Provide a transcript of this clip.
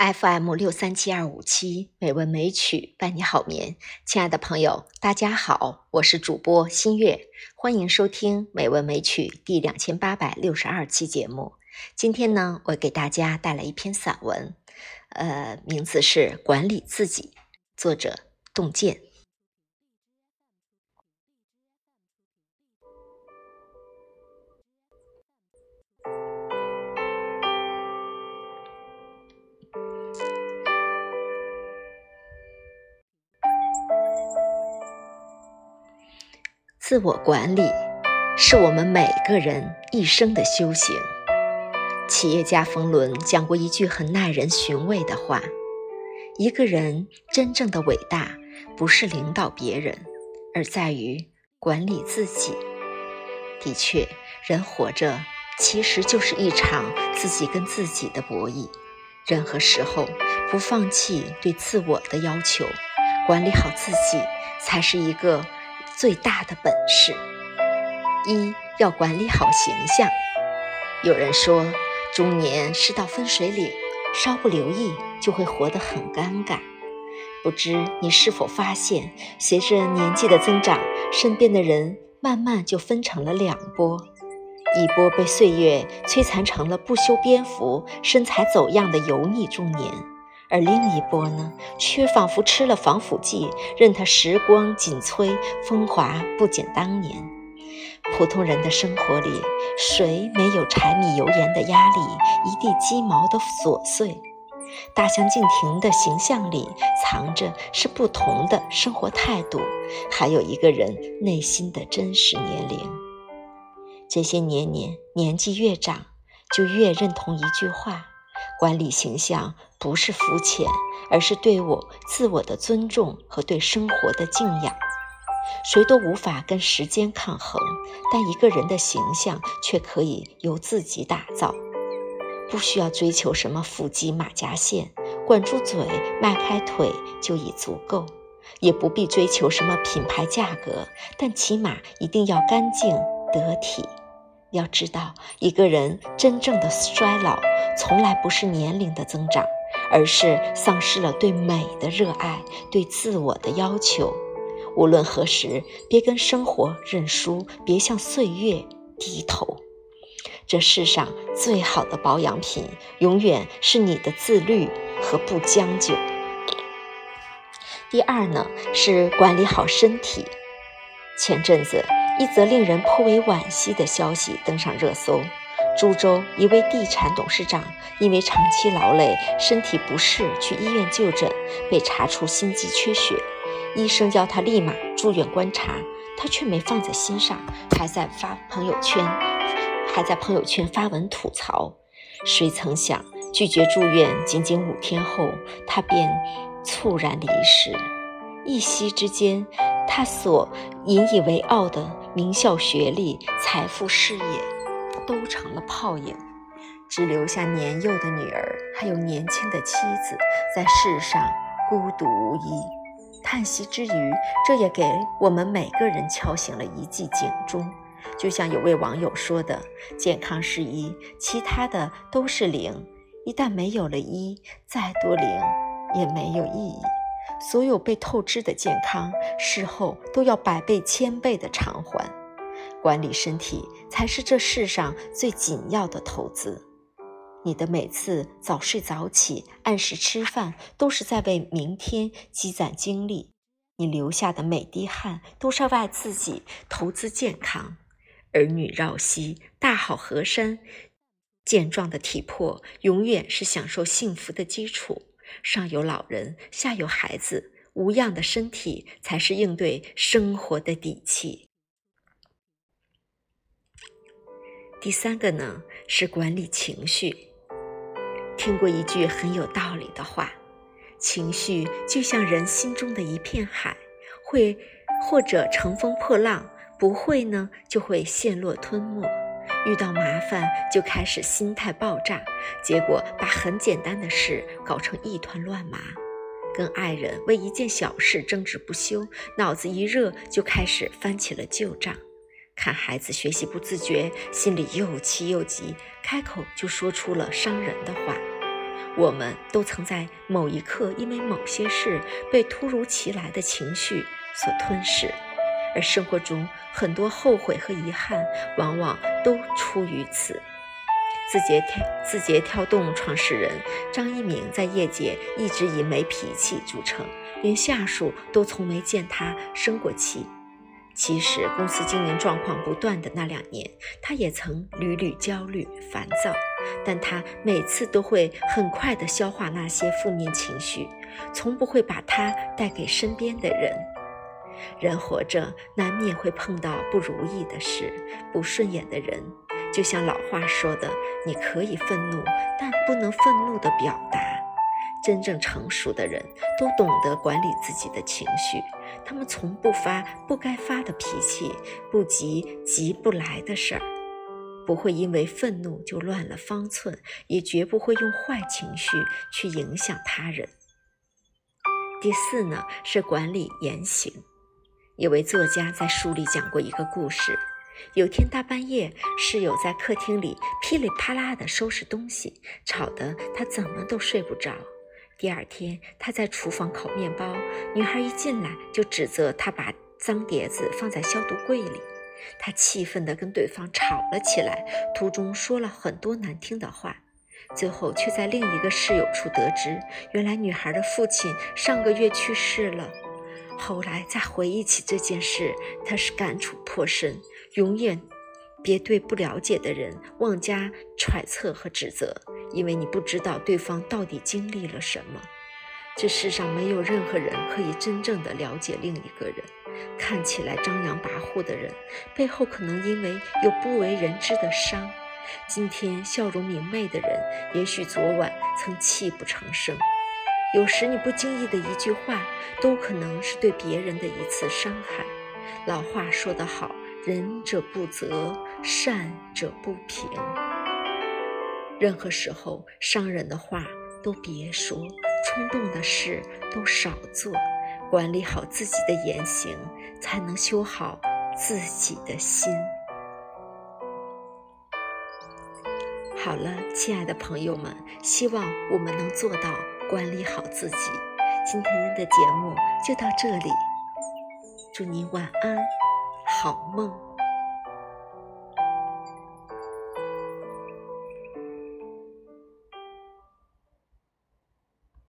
FM 六三七二五七美文美曲伴你好眠，亲爱的朋友，大家好，我是主播新月，欢迎收听美文美曲第两千八百六十二期节目。今天呢，我给大家带来一篇散文，呃，名字是《管理自己》，作者洞见。自我管理是我们每个人一生的修行。企业家冯仑讲过一句很耐人寻味的话：“一个人真正的伟大，不是领导别人，而在于管理自己。”的确，人活着其实就是一场自己跟自己的博弈。任何时候不放弃对自我的要求，管理好自己，才是一个。最大的本事，一要管理好形象。有人说，中年是道分水岭，稍不留意就会活得很尴尬。不知你是否发现，随着年纪的增长，身边的人慢慢就分成了两波：一波被岁月摧残成了不修边幅、身材走样的油腻中年。而另一波呢，却仿佛吃了防腐剂，任他时光紧催，风华不减当年。普通人的生活里，谁没有柴米油盐的压力，一地鸡毛的琐碎？大相径庭的形象里，藏着是不同的生活态度，还有一个人内心的真实年龄。这些年年，年纪越长，就越认同一句话。管理形象不是肤浅，而是对我自我的尊重和对生活的敬仰。谁都无法跟时间抗衡，但一个人的形象却可以由自己打造。不需要追求什么腹肌马甲线，管住嘴，迈开腿就已足够；也不必追求什么品牌价格，但起码一定要干净得体。要知道，一个人真正的衰老，从来不是年龄的增长，而是丧失了对美的热爱，对自我的要求。无论何时，别跟生活认输，别向岁月低头。这世上最好的保养品，永远是你的自律和不将就。第二呢，是管理好身体。前阵子。一则令人颇为惋惜的消息登上热搜：株洲一位地产董事长因为长期劳累、身体不适去医院就诊，被查出心肌缺血。医生要他立马住院观察，他却没放在心上，还在发朋友圈，还在朋友圈发文吐槽。谁曾想，拒绝住院仅仅五天后，他便猝然离世。一夕之间，他所引以为傲的。名校学历、财富、事业，都成了泡影，只留下年幼的女儿，还有年轻的妻子，在世上孤独无依。叹息之余，这也给我们每个人敲醒了一记警钟。就像有位网友说的：“健康是一，其他的都是零。一旦没有了一，再多零也没有意义。”所有被透支的健康，事后都要百倍千倍的偿还。管理身体才是这世上最紧要的投资。你的每次早睡早起、按时吃饭，都是在为明天积攒精力。你流下的每滴汗，都是为自己投资健康。儿女绕膝，大好河山，健壮的体魄，永远是享受幸福的基础。上有老人，下有孩子，无恙的身体才是应对生活的底气。第三个呢，是管理情绪。听过一句很有道理的话：情绪就像人心中的一片海，会或者乘风破浪，不会呢就会陷落吞没。遇到麻烦就开始心态爆炸，结果把很简单的事搞成一团乱麻；跟爱人为一件小事争执不休，脑子一热就开始翻起了旧账；看孩子学习不自觉，心里又气又急，开口就说出了伤人的话；我们都曾在某一刻因为某些事被突如其来的情绪所吞噬，而生活中很多后悔和遗憾，往往都出于此。字节跳字节跳动创始人张一鸣在业界一直以没脾气著称，连下属都从没见他生过气。其实，公司经营状况不断的那两年，他也曾屡屡焦虑、烦躁，但他每次都会很快地消化那些负面情绪，从不会把它带给身边的人。人活着难免会碰到不如意的事、不顺眼的人。就像老话说的，你可以愤怒，但不能愤怒的表达。真正成熟的人都懂得管理自己的情绪，他们从不发不该发的脾气，不急急不来的事儿，不会因为愤怒就乱了方寸，也绝不会用坏情绪去影响他人。第四呢，是管理言行。一位作家在书里讲过一个故事。有天大半夜，室友在客厅里噼里啪啦地收拾东西，吵得他怎么都睡不着。第二天，他在厨房烤面包，女孩一进来就指责他把脏碟子放在消毒柜里。他气愤地跟对方吵了起来，途中说了很多难听的话，最后却在另一个室友处得知，原来女孩的父亲上个月去世了。后来再回忆起这件事，他是感触颇深。永远别对不了解的人妄加揣测和指责，因为你不知道对方到底经历了什么。这世上没有任何人可以真正的了解另一个人。看起来张扬跋扈的人，背后可能因为有不为人知的伤。今天笑容明媚的人，也许昨晚曾泣不成声。有时你不经意的一句话，都可能是对别人的一次伤害。老话说得好。仁者不责，善者不平。任何时候，伤人的话都别说，冲动的事都少做，管理好自己的言行，才能修好自己的心。好了，亲爱的朋友们，希望我们能做到管理好自己。今天的节目就到这里，祝您晚安。好梦。